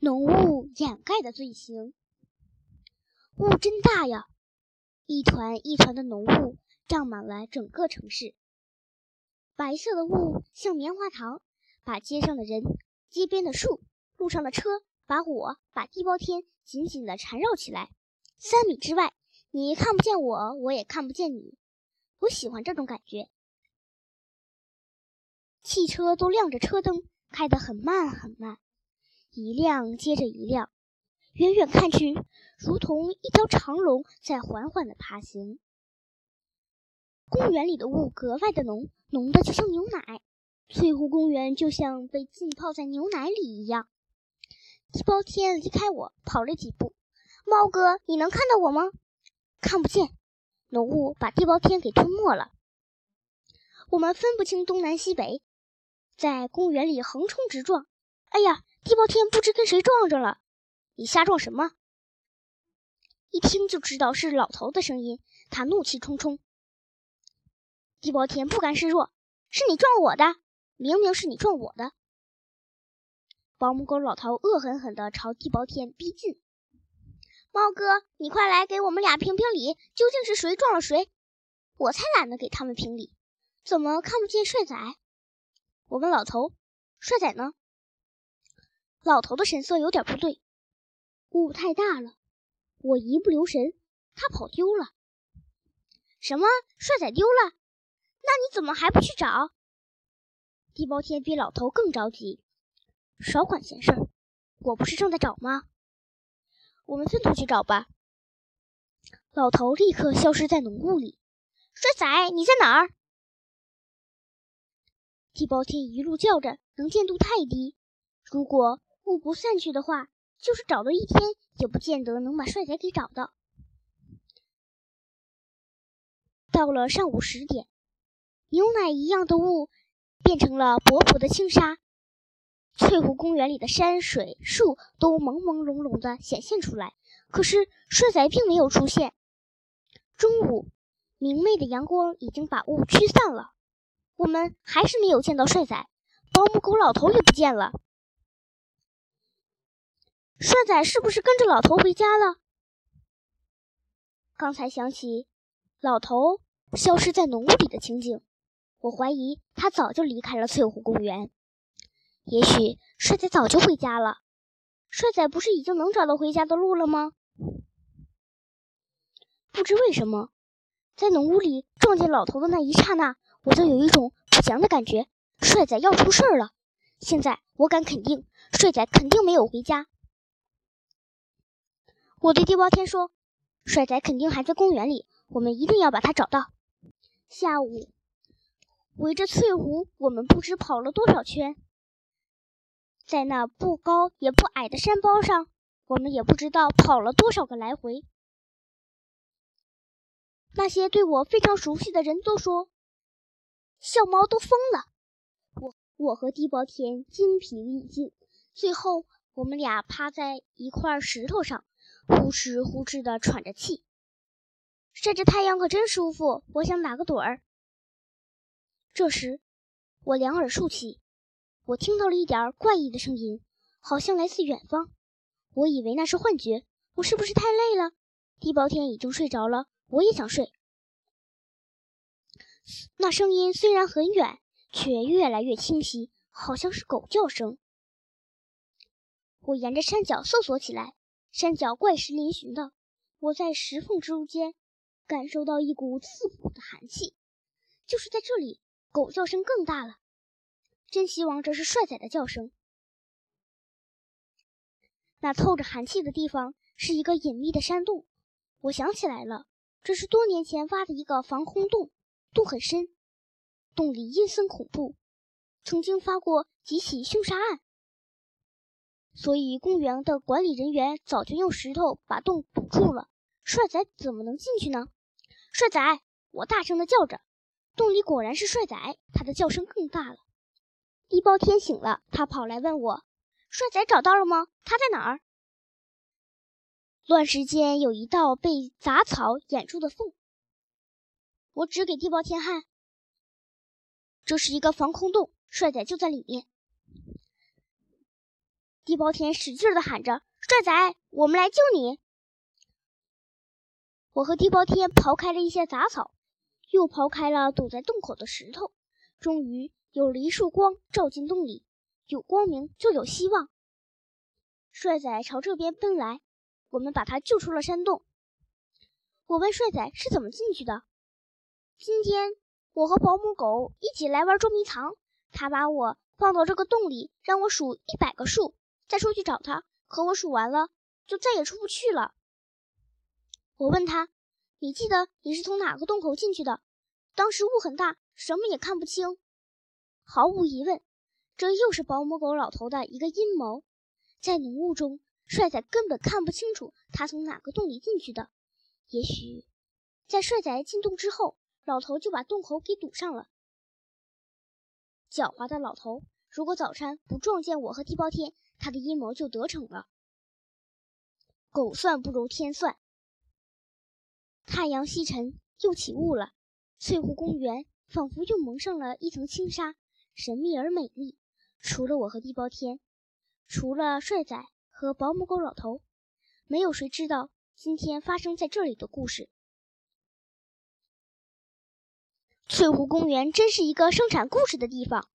浓雾掩盖的罪行。雾真大呀！一团一团的浓雾胀满了整个城市。白色的雾像棉花糖，把街上的人、街边的树、路上的车，把我、把地包天紧紧地缠绕起来。三米之外，你看不见我，我也看不见你。我喜欢这种感觉。汽车都亮着车灯，开得很慢很慢，一辆接着一辆，远远看去，如同一条长龙在缓缓地爬行。公园里的雾格外的浓，浓的就像牛奶。翠湖公园就像被浸泡在牛奶里一样。地包天离开我，跑了几步。猫哥，你能看到我吗？看不见，浓雾把地包天给吞没了。我们分不清东南西北。在公园里横冲直撞，哎呀！地包天不知跟谁撞着了。你瞎撞什么？一听就知道是老头的声音，他怒气冲冲。地包天不甘示弱，是你撞我的，明明是你撞我的。保姆狗老头恶狠狠地朝地包天逼近。猫哥，你快来给我们俩评评理，究竟是谁撞了谁？我才懒得给他们评理，怎么看不见帅仔？我问老头：“帅仔呢？”老头的神色有点不对。雾太大了，我一不留神，他跑丢了。什么？帅仔丢了？那你怎么还不去找？地包天比老头更着急。少管闲事，我不是正在找吗？我们分头去找吧。老头立刻消失在浓雾里。帅仔，你在哪儿？地包天一路叫着，能见度太低。如果雾不散去的话，就是找了一天，也不见得能把帅仔给找到。到了上午十点，牛奶一样的雾变成了薄薄的轻纱，翠湖公园里的山水树都朦朦胧胧的显现出来。可是帅仔并没有出现。中午，明媚的阳光已经把雾驱散了。我们还是没有见到帅仔，保姆狗老头也不见了。帅仔是不是跟着老头回家了？刚才想起老头消失在浓雾里的情景，我怀疑他早就离开了翠湖公园。也许帅仔早就回家了。帅仔不是已经能找到回家的路了吗？不知为什么，在浓雾里撞见老头的那一刹那。我就有一种不祥的感觉，帅仔要出事儿了。现在我敢肯定，帅仔肯定没有回家。我对地包天说：“帅仔肯定还在公园里，我们一定要把他找到。”下午，围着翠湖，我们不知跑了多少圈，在那不高也不矮的山包上，我们也不知道跑了多少个来回。那些对我非常熟悉的人都说。小猫都疯了，我我和地包天精疲力尽，最后我们俩趴在一块石头上，呼哧呼哧的喘着气。晒着太阳可真舒服，我想打个盹儿。这时，我两耳竖起，我听到了一点怪异的声音，好像来自远方。我以为那是幻觉，我是不是太累了？地包天已经睡着了，我也想睡。那声音虽然很远，却越来越清晰，好像是狗叫声。我沿着山脚搜索起来，山脚怪石嶙峋的，我在石缝之间感受到一股刺骨的寒气。就是在这里，狗叫声更大了。真希望这是帅仔的叫声。那透着寒气的地方是一个隐秘的山洞。我想起来了，这是多年前挖的一个防空洞。洞很深，洞里阴森恐怖，曾经发过几起凶杀案，所以公园的管理人员早就用石头把洞堵住了。帅仔怎么能进去呢？帅仔！我大声的叫着，洞里果然是帅仔，他的叫声更大了。地包天醒了，他跑来问我：“帅仔找到了吗？他在哪儿？”乱石间有一道被杂草掩住的缝。我指给地包天看，这是一个防空洞，帅仔就在里面。地包天使劲的喊着：“帅仔，我们来救你！”我和地包天刨开了一些杂草，又刨开了堵在洞口的石头，终于有了一束光照进洞里。有光明就有希望。帅仔朝这边奔来，我们把他救出了山洞。我问帅仔是怎么进去的。今天我和保姆狗一起来玩捉迷藏，他把我放到这个洞里，让我数一百个数，再出去找他。可我数完了，就再也出不去了。我问他：“你记得你是从哪个洞口进去的？”当时雾很大，什么也看不清。毫无疑问。这又是保姆狗老头的一个阴谋，在浓雾中，帅仔根本看不清楚他从哪个洞里进去的。也许，在帅仔进洞之后，老头就把洞口给堵上了。狡猾的老头，如果早餐不撞见我和地包天，他的阴谋就得逞了。狗算不如天算。太阳西沉，又起雾了，翠湖公园仿佛又蒙上了一层轻纱，神秘而美丽。除了我和地包天，除了帅仔和保姆狗老头，没有谁知道今天发生在这里的故事。翠湖公园真是一个生产故事的地方。